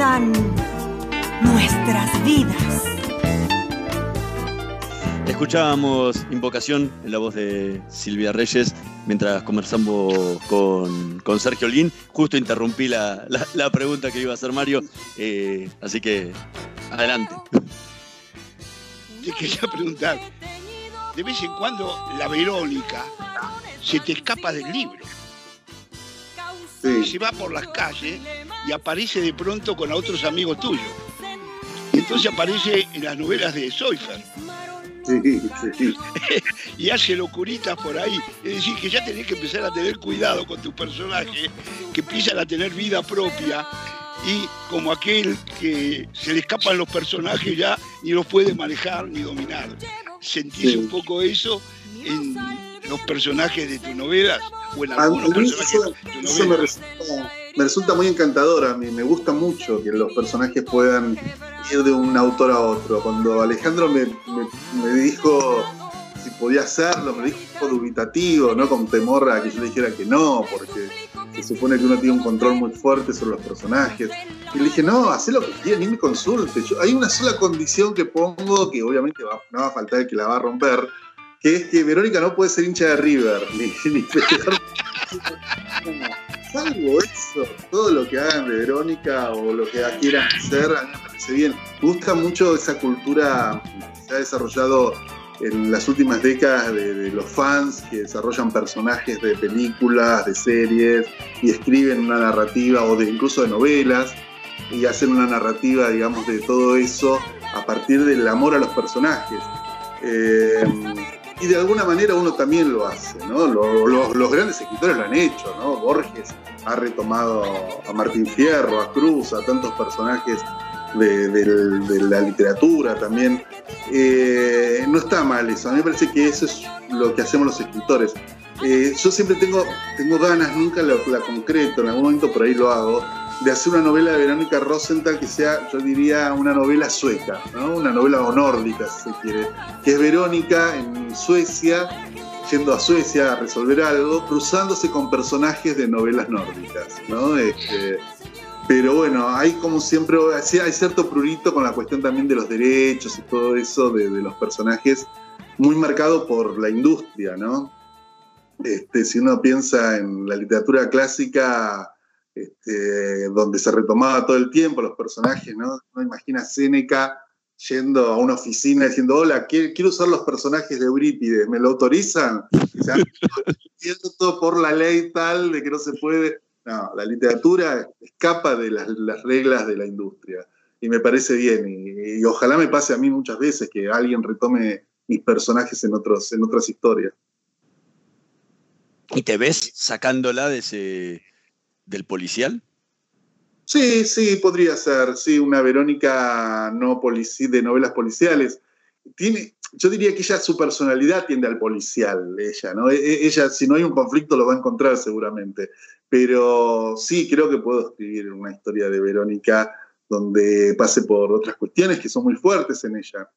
Ardiente de lo que dan nuestras vidas.
Escuchábamos Invocación en la voz de Silvia Reyes mientras conversamos con, Sergio Olguín. Justo interrumpí la, pregunta que iba a hacer Mario, eh, así que adelante
te quería preguntar, de vez en cuando la Verónica se te escapa del libro. Se va por las calles y aparece de pronto con otros amigos tuyos. Y entonces aparece en las novelas de Soifer. Sí, sí. y hace locuritas por ahí. Es decir, que ya tenés que empezar a tener cuidado con tu personaje, que empiezan a tener vida propia y como aquel que se le escapan los personajes ya ni los puede manejar ni dominar. ¿Sentís un poco eso en los personajes de tus novelas o en algunos personajes de
tus novelas? me, resulta, muy encantador a mí, me gusta mucho que los personajes puedan ir de un autor a otro. Cuando Alejandro me, me dijo si podía hacerlo, me dijo un poco dubitativo, ¿no? Con temor a que yo le dijera que no, porque se supone que uno tiene un control muy fuerte sobre los personajes. Y le dije, no, haz lo que quieras, ni me consulte. hay una sola condición que pongo, que obviamente no va a faltar que la va a romper, que es que Verónica no puede ser hincha de River, ni, ni Salvo eso, todo lo que hagan de Verónica o lo que quieran hacer, a mí me parece bien. Me gusta mucho esa cultura que se ha desarrollado en las últimas décadas de, los fans que desarrollan personajes de películas, de series y escriben una narrativa o de incluso de novelas y hacen una narrativa, digamos, de todo eso a partir del amor a los personajes. Eh, y de alguna manera uno también lo hace, ¿no? Los, grandes escritores lo han hecho, ¿no? Borges ha retomado a Martín Fierro, a Cruz, a tantos personajes de, la literatura también. Eh, no está mal eso, a mí me parece que eso es lo que hacemos los escritores. Eh, yo siempre tengo, tengo ganas, nunca la, concreto, en algún momento por ahí lo hago, de hacer una novela de Verónica Rosenthal que sea, yo diría, una novela sueca, una novela o nórdica, si se quiere, que es Verónica en Suecia, yendo a Suecia a resolver algo, cruzándose con personajes de novelas nórdicas. ¿no? Este, pero bueno, hay como siempre, hay cierto prurito con la cuestión también de los derechos y todo eso de, los personajes, muy marcado por la industria, ¿no? Este, si uno piensa en la literatura clásica, este, donde se retomaba todo el tiempo los personajes, ¿no? Uno imagina Séneca yendo a una oficina diciendo, hola, quiero usar los personajes de Eurípides, ¿me lo autorizan? cierto por la ley tal de que no se puede. No, la literatura escapa de las, reglas de la industria y me parece bien. Y, ojalá me pase a mí muchas veces que alguien retome mis personajes en, otros, en otras historias.
¿Y te ves sacándola de ese, del policial?
Sí, sí, podría ser, sí, una Verónica no de novelas policiales. Tiene, yo diría que ella, su personalidad tiende al policial, ella, ¿no? E, e, ella, si no hay un conflicto, lo va a encontrar seguramente. Pero sí, creo que puedo escribir una historia de Verónica donde pase por otras cuestiones que son muy fuertes en ella,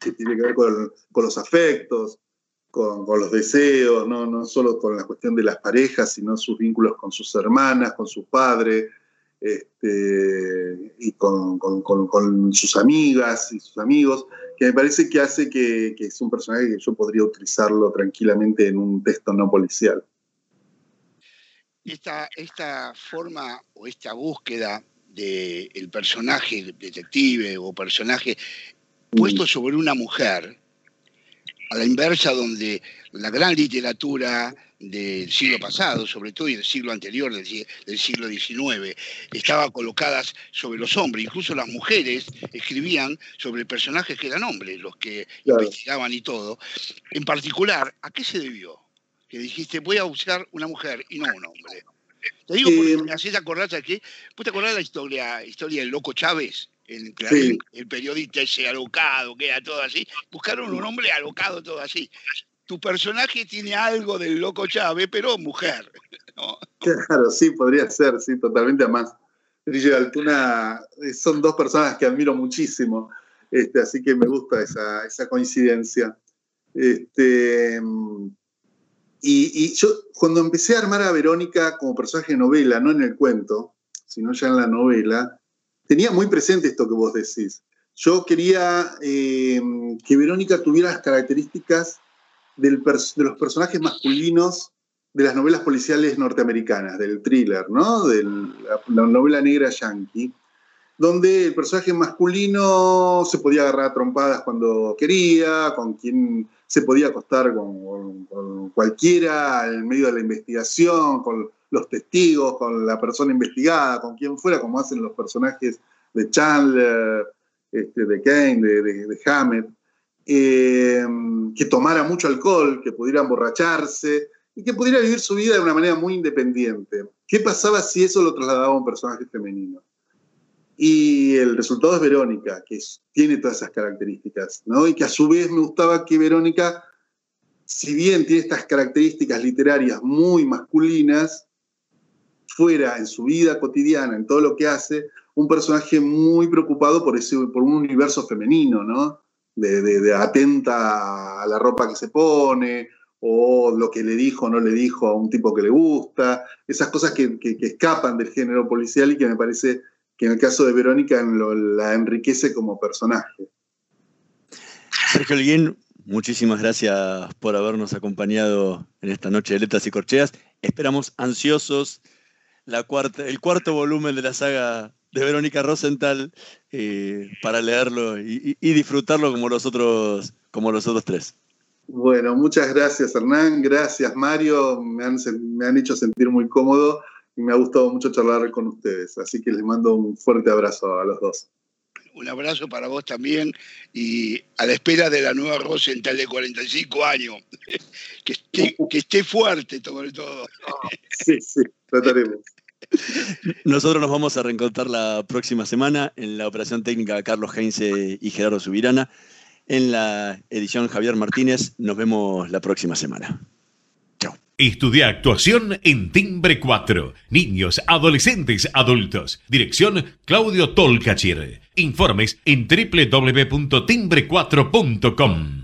que tiene que ver con, los afectos, con, los deseos, ¿no? no solo con la cuestión de las parejas, sino sus vínculos con sus hermanas, con su padre, este, y con, sus amigas y sus amigos, que me parece que hace que, es un personaje que yo podría utilizarlo tranquilamente en un texto no policial.
Esta, esta forma o esta búsqueda del personaje detective o personaje puesto sobre una mujer, a la inversa donde la gran literatura del siglo pasado, sobre todo y del siglo anterior, del, siglo XIX, estaban colocadas sobre los hombres. Incluso las mujeres escribían sobre personajes que eran hombres, los que investigaban y todo. En particular, ¿a qué se debió? Que dijiste, voy a buscar una mujer y no un hombre. Te digo porque me haces acordar, ¿sabes qué? ¿Vos te acordás de la historia, historia del Loco Chávez? El, el, periodista ese alocado, que era todo así. Buscaron un hombre alocado, todo así tu personaje tiene algo del loco Chávez, pero mujer.
Claro, sí, podría ser, sí, totalmente. Además, Trillo y Altuna eh, son dos personas que admiro muchísimo, este, así que me gusta esa, coincidencia. Este, y, y, yo, cuando empecé a armar a Verónica como personaje de novela, no en el cuento, sino ya en la novela, tenía muy presente esto que vos decís. Yo quería eh, que Verónica tuviera las características de los personajes masculinos de las novelas policiales norteamericanas, del thriller, ¿no? De la, novela negra yankee, donde el personaje masculino se podía agarrar trompadas cuando quería, con quien se podía acostar con, con, cualquiera en medio de la investigación, con los testigos, con la persona investigada, con quien fuera, como hacen los personajes de Chandler, este, de Kane, de, de, Hammett. Eh, que tomara mucho alcohol, que pudiera emborracharse y que pudiera vivir su vida de una manera muy independiente. ¿Qué pasaba si eso lo trasladaba a un personaje femenino? Y el resultado es Verónica, que tiene todas esas características, ¿no? Y que a su vez me gustaba que Verónica, si bien tiene estas características literarias muy masculinas, fuera en su vida cotidiana, en todo lo que hace, un personaje muy preocupado por, ese, por un universo femenino, ¿no? de, atenta a la ropa que se pone, o lo que le dijo o no le dijo a un tipo que le gusta, esas cosas que, escapan del género policial y que me parece que en el caso de Verónica la enriquece como personaje.
Sergio Alguien, muchísimas gracias por habernos acompañado en esta noche de Letras y Corcheas. Esperamos ansiosos la cuarta, el cuarto volumen de la saga de Verónica Rosenthal eh, para leerlo y, disfrutarlo como los, otros, como los otros tres.
Bueno, muchas gracias Hernán, gracias Mario, me han, me han hecho sentir muy cómodo y me ha gustado mucho charlar con ustedes, así que les mando un fuerte abrazo a los dos.
Un abrazo para vos también y a la espera de la nueva Rosenthal de 45 años. que, esté, que esté fuerte sobre todo.
sí, sí, trataremos.
Nosotros nos vamos a reencontrar la próxima semana en la operación técnica Carlos Heinze y Gerardo Subirana. En la edición Javier Martínez, nos vemos la próxima semana. Chao.
Estudia actuación en Timbre 4. Niños, adolescentes, adultos. Dirección Claudio Tolcachir. Informes en www.timbre4.com.